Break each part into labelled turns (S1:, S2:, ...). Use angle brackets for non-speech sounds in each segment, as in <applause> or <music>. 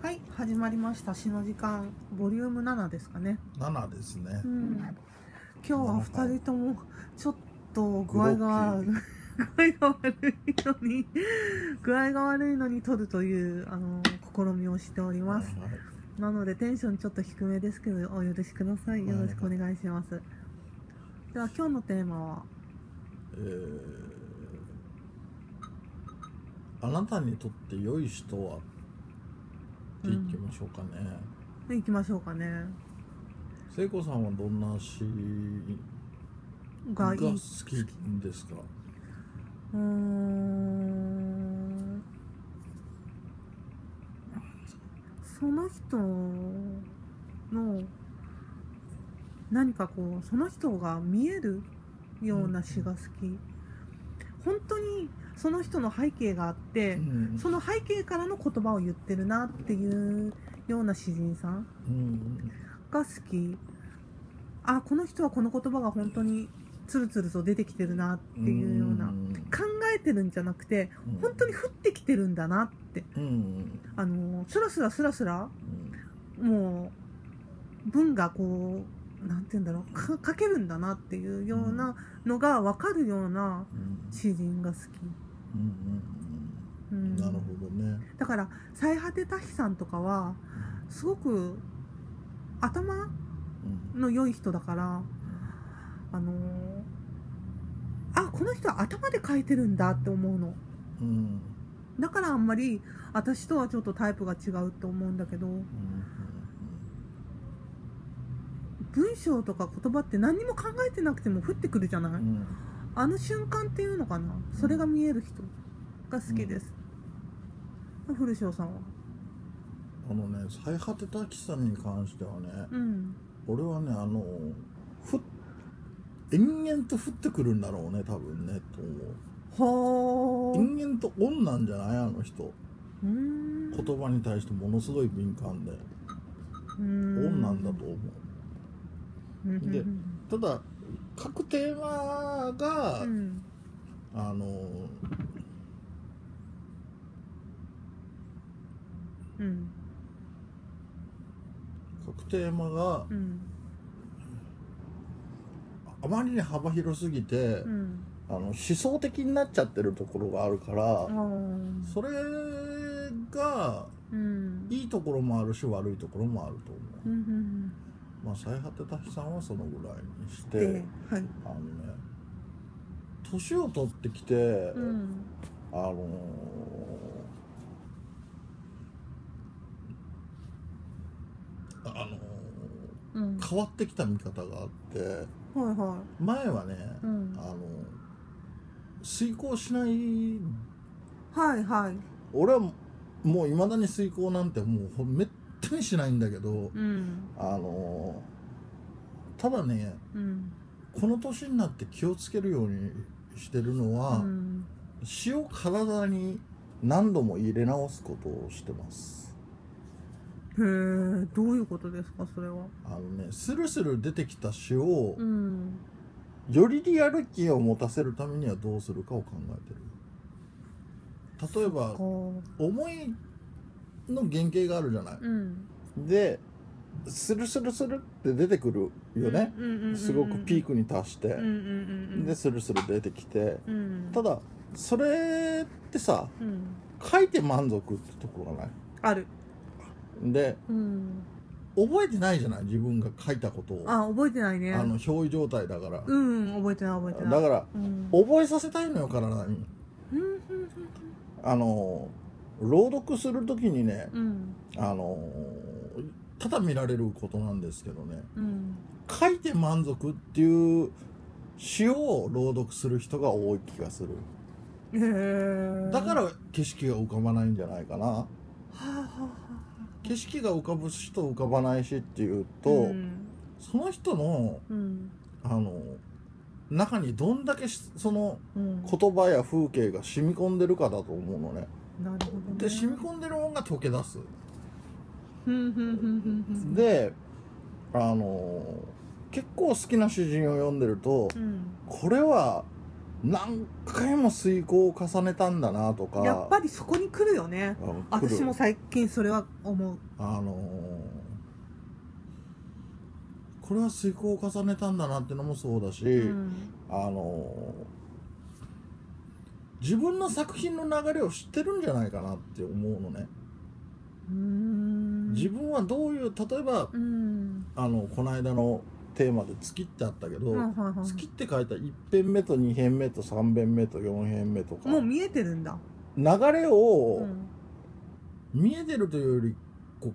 S1: はい始まりました。詩の時間ボリューム7ですかね、
S2: 7ですね。
S1: う。ん、今日は2人ともちょっと具合が悪い。具合が悪いのに具合が悪いのに撮るというあの試みをしております。
S2: はいはい。
S1: なのでテンションちょっと低めですけどお許しください。よろしくお願いします。では今日のテーマは？
S2: えーあなたにとって良い人はって言ってみましょうかね。
S1: で行きましょうかね。
S2: 聖子さんはどんな詩が好きですか？
S1: うーん。その人の何かこうその人が見えるような詩が好き、本当にその人の背景があって、
S2: うん。
S1: その背景からの言葉を言ってるなっていうような詩人さん
S2: うん。
S1: が好き。あこの人はこの言葉が本当につるつると出てきてるなっていうような、
S2: ん。
S1: 考えてるんじゃなくて
S2: うん。
S1: 本当に降ってきてるんだなって。
S2: うん。
S1: あのスラスラスラスラもう文がこうなんて言うんだろうか書けるんだなっていうようなのが分かるような
S2: うん。
S1: 詩人が好き、
S2: うん
S1: う
S2: うんん。なるほどね。
S1: だから最果てタヒさんとかはすごく頭
S2: うん。
S1: の良い人だからあのあこの人は頭で書いてるんだって思うの。
S2: うん。
S1: だからあんまり私とはちょっとタイプが違うと思うんだけど
S2: うん
S1: 文章とか言葉って何にも考えてなくても降ってくるじゃない、
S2: うん
S1: あの瞬間っていうのかな？それが見える人が好きです、古城さんは？
S2: あのね最果てたきさんに関してはね、
S1: うん。
S2: 俺はねあのふ延々と降ってくるんだろうね多分ねと思う。
S1: はあ。
S2: 延々とオンなんじゃない？あの人。
S1: うーん。
S2: 言葉に対してものすごい敏感で。オンなんだと思う。でただ各テーマが、
S1: うん。
S2: あの
S1: うん。
S2: 各テーマが
S1: うん。
S2: あまりに幅広すぎて、
S1: うん。
S2: あの思想的になっちゃってるところがあるから、それが
S1: うん。
S2: いいところもあるし悪いところもあると思うまあ最果てた日さんはそのぐらいにして、
S1: ではい。
S2: あのね年を取ってきて、
S1: うん。
S2: あのーあのー
S1: うん。
S2: 変わってきた見方があって
S1: はいは
S2: 前はね、
S1: いうん。
S2: あの遂行しない
S1: はいはい。
S2: 俺はもういまだに遂行なんてもうほめったにしないんだけど
S1: うん。
S2: あのただね
S1: うん。
S2: この年になって気をつけるようにしてるのは、
S1: うん。
S2: 詩を体に何度も入れ直すことをしてます。
S1: へえどういうことですかそれは？
S2: あのねスルスル出てきた詩を
S1: うん。
S2: よりリアリティを持たせるためにはどうするかを考えてる。例えば
S1: こ
S2: 思いの原型があるじゃない、
S1: ううん。
S2: でスルスルスルって出てくるよね、すごくピークに達して、でスルスル出てきて。
S1: うん。
S2: ただそれってさ
S1: うん。
S2: 書いて満足ってところがない？
S1: ある。
S2: で
S1: うん。
S2: 覚えてないじゃない？自分が書いたことを。あ
S1: あ覚えてないね。
S2: の表意状態だから、
S1: うん覚えてない覚えてない。
S2: だから
S1: うん。
S2: 覚えさせたいのよ体に。あの朗読する時にね
S1: うん。
S2: あのただ見られることなんですけどね
S1: うん。
S2: 書いて満足っていう詩を朗読する人が多い気がする。だから景色が浮かばないんじゃないかな。景色が浮かぶ詩と浮かばない詩っていう
S1: あ
S2: と、
S1: うん
S2: その人の
S1: うん。
S2: あの中にどんだけしその
S1: うん。
S2: 言葉や風景が染み込んでるかだと思うのね
S1: なるほどね。
S2: で染み込んでるものが溶け出す。であの結構好きな詩人を読んでると
S1: うん。
S2: これは何回も遂行を重ねたんだなとか。
S1: やっぱりそこに来るよね。私も最近それは思う。
S2: あのーこれは遂行を重ねたんだなってのもそうだし、
S1: うん。
S2: あのー自分の作品の流れを知ってるんじゃないかなって思うのね、自分はどういう例えば
S1: うん。
S2: あのこの間のテーマで「月」ってあったけど、月って書いた1編目と2編目と3編目と4編目とか。
S1: もう見えてるんだ、
S2: 流れを
S1: うん。
S2: 見えてるというよりこ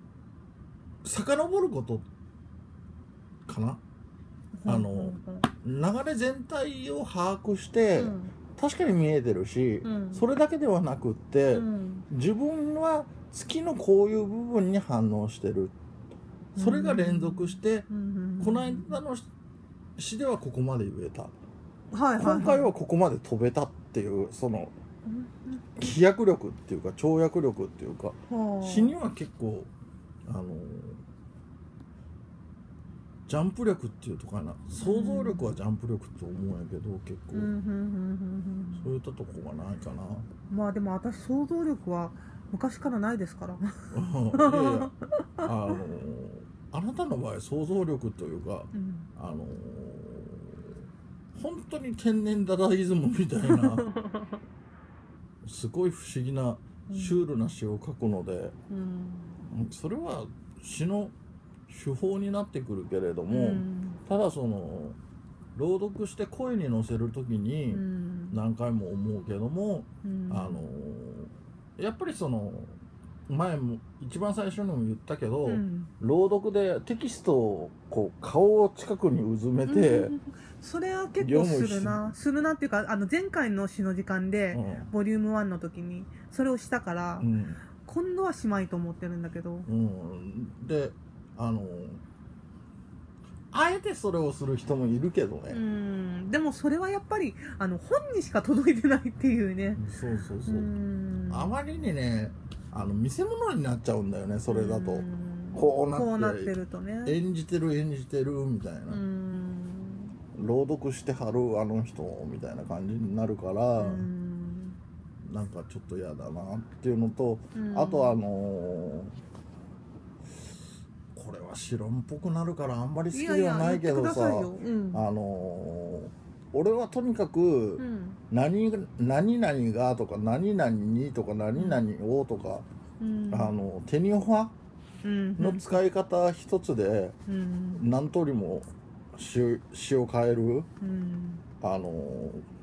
S2: う遡ることかな。あの流れ全体を把握して、
S1: うん
S2: 確かに見えてるし、
S1: うん。
S2: それだけではなくって、
S1: うん。
S2: 自分は月のこういう部分に反応してる。それが連続して、
S1: うん。
S2: この間の詩ではここまで言えた、
S1: はいはいい。
S2: 今回はここまで飛べたっていうその
S1: うん。
S2: 飛躍力っていうか跳躍力っていうか
S1: はあ。
S2: 詩には結構あのジャンプ力っていうとかな。想像力はジャンプ力と思うんやけど結構、そういったとこがないかな。
S1: うんまあでも私想像力は昔からないですから。
S2: いやいや。あのあなたの場合想像力というか
S1: うん。
S2: あの本当に天然ダダイズムみたいな <laughs> すごい不思議なシュールな詩を書くので、
S1: うん
S2: それは詩の手法になってくるけれども、
S1: うん。
S2: ただその朗読して声に乗せる時
S1: う
S2: に
S1: ん。
S2: 何回も思うけども、
S1: うん。
S2: あのやっぱりその前も一番最初にも言ったけど、
S1: うん。
S2: 朗読でテキストをこう顔を近くにうずめて、
S1: うんそれは結構するな。するなっていうかあの前回の詩の時間で、ボリューム1の時にそれをしたから、
S2: うん。
S1: 今度はしまいと思ってるんだけど。
S2: うん。であのあえてそれをする人もいるけど
S1: う
S2: ね、
S1: ん。でもそれはやっぱりあの本にしか届いてないっていうね。
S2: そうそうそう。う、
S1: ん。
S2: あまりにねあの見せ物になっちゃうんだよねそれだと、
S1: うん。
S2: こうなって。
S1: るとね。
S2: 演じてる演じてるみたいな、
S1: うん。
S2: 朗読してはるあの人みたいな感じになるから、
S1: うん。
S2: なんかちょっと嫌だなっていうのと、
S1: うん。
S2: あとあのーこれは白っぽくなるからあんまり好きではないけどさ。あのー俺はとにかく
S1: うん。
S2: 何何々がとか何々にとか何々をとか、
S1: うん。
S2: あの手に
S1: うん。
S2: の使い方一つで
S1: うん。
S2: 何通りも詩詩を変える
S1: うん。
S2: あのー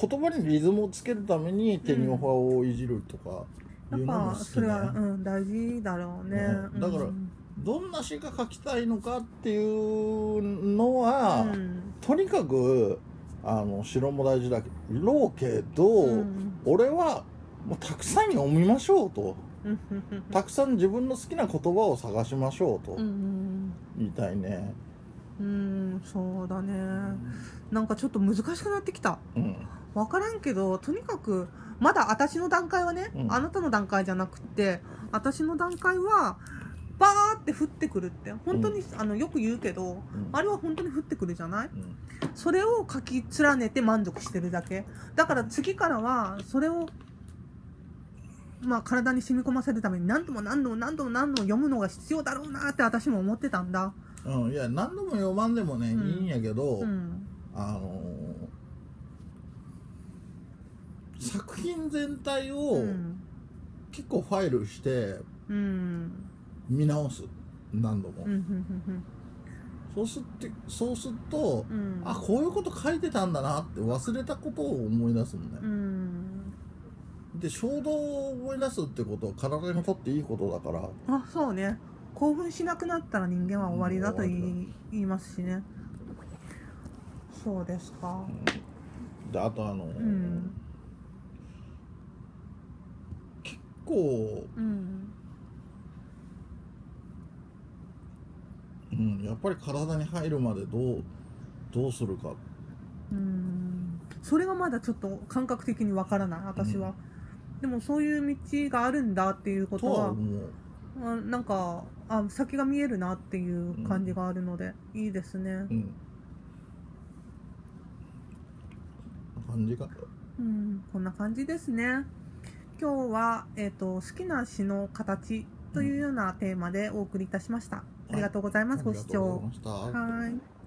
S2: 言葉にリズムをつけるために手に hoa をいじるとか
S1: やっぱそれは、うん、大事だろうね、
S2: うん。だから
S1: うん
S2: どんな詩が書きたいのかっていうのは、
S1: うん。
S2: とにかくあの城も大事だけどけど、
S1: うん。
S2: 俺はもうたくさん読みましょうと。
S1: うん。
S2: たくさん自分の好きな言葉を探しましょうと。
S1: うん
S2: 言いたいね。
S1: うんそうだね。なんかちょっと難しくなってきた。
S2: うん。
S1: 分からんけどとにかくまだ私の段階はね、
S2: うん。
S1: あなたの段階じゃなくって私の段階はバーって降ってくるって本当に、あのよく言うけど
S2: うん。
S1: あれは本当に降ってくるじゃない？
S2: うん。
S1: それを書き連ねて満足してるだけ。だから次からはそれをまあ体に染み込ませるために何度も何度も何度も何度も読むのが必要だろうなって私も思ってたんだ。
S2: うん、いや何度も読まんでもね、
S1: うん。
S2: いいんやけど、
S1: うん。
S2: あのー作品全体
S1: う
S2: を
S1: ん。
S2: 結構ファイルして
S1: うん。
S2: 見直す何度も、
S1: うんうん
S2: そうすってそうすると、
S1: うん。うん
S2: あこういうこと書いてたんだなって忘れたことを思い出すんだよ、
S1: うん。
S2: で衝動を思い出すってことは体にとっていいことだから。
S1: あそうね。興奮しなくなったら人間は終わりだと言いますしね。そうですか。
S2: であとあのー
S1: うん
S2: 結構、
S1: うん。
S2: うん、やっぱり体に入るまでどうどうするか。
S1: うん。それはまだちょっと感覚的にわからない私は、でもそういう道があるんだっていうことは
S2: とは
S1: なんかあ先が見えるなっていう感じがあるので、いいですね。
S2: うん、感じか。
S1: うん、こんな感じですね。今日は、えっ、と、好きな詩の形というようなテーマでお送りいたしました。ありがとうございます。ご視聴。はい。